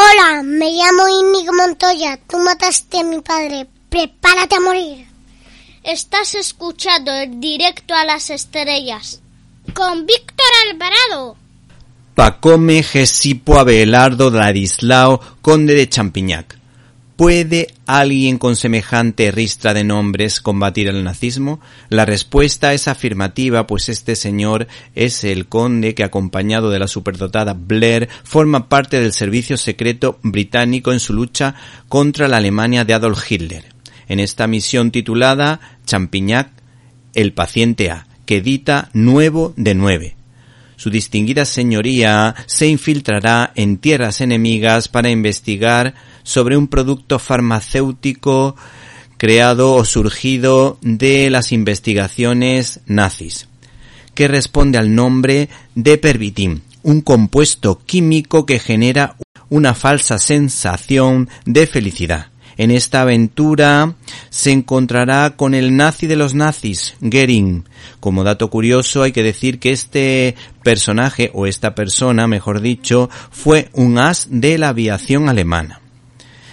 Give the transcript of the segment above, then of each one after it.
Hola, me llamo Inigo Montoya. Tú mataste a mi padre. Prepárate a morir. Estás escuchando el directo a las estrellas con Víctor Alvarado. Pacome Gesipo Abelardo Ladislao, conde de Champiñac. ¿Puede alguien con semejante ristra de nombres combatir el nazismo? La respuesta es afirmativa, pues este señor es el conde que, acompañado de la superdotada Blair, forma parte del servicio secreto británico en su lucha contra la Alemania de Adolf Hitler. En esta misión titulada Champignac, el paciente A, que edita Nuevo de Nueve, su distinguida señoría se infiltrará en tierras enemigas para investigar sobre un producto farmacéutico creado o surgido de las investigaciones nazis, que responde al nombre de pervitin, un compuesto químico que genera una falsa sensación de felicidad. En esta aventura se encontrará con el nazi de los nazis, Goering. Como dato curioso hay que decir que este personaje, o esta persona, mejor dicho, fue un as de la aviación alemana.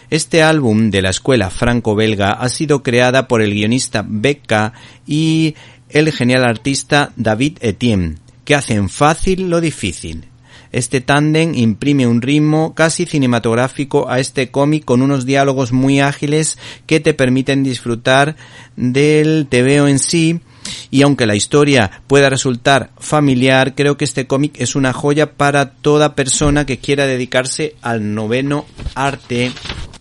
Este álbum de la escuela franco-belga ha sido creada por el guionista Becca y el genial artista David Etienne, que hacen fácil lo difícil. Este tándem imprime un ritmo casi cinematográfico a este cómic con unos diálogos muy ágiles que te permiten disfrutar del TVO en sí y aunque la historia pueda resultar familiar, creo que este cómic es una joya para toda persona que quiera dedicarse al noveno arte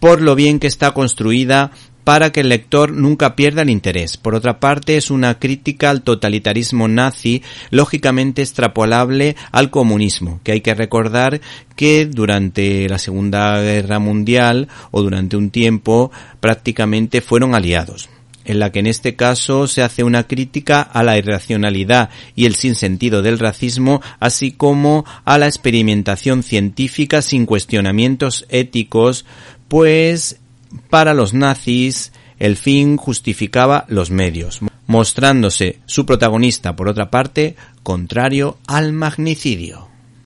por lo bien que está construida para que el lector nunca pierda el interés. Por otra parte, es una crítica al totalitarismo nazi, lógicamente extrapolable al comunismo, que hay que recordar que durante la Segunda Guerra Mundial o durante un tiempo prácticamente fueron aliados en la que en este caso se hace una crítica a la irracionalidad y el sinsentido del racismo, así como a la experimentación científica sin cuestionamientos éticos, pues para los nazis, el fin justificaba los medios, mostrándose su protagonista, por otra parte, contrario al magnicidio.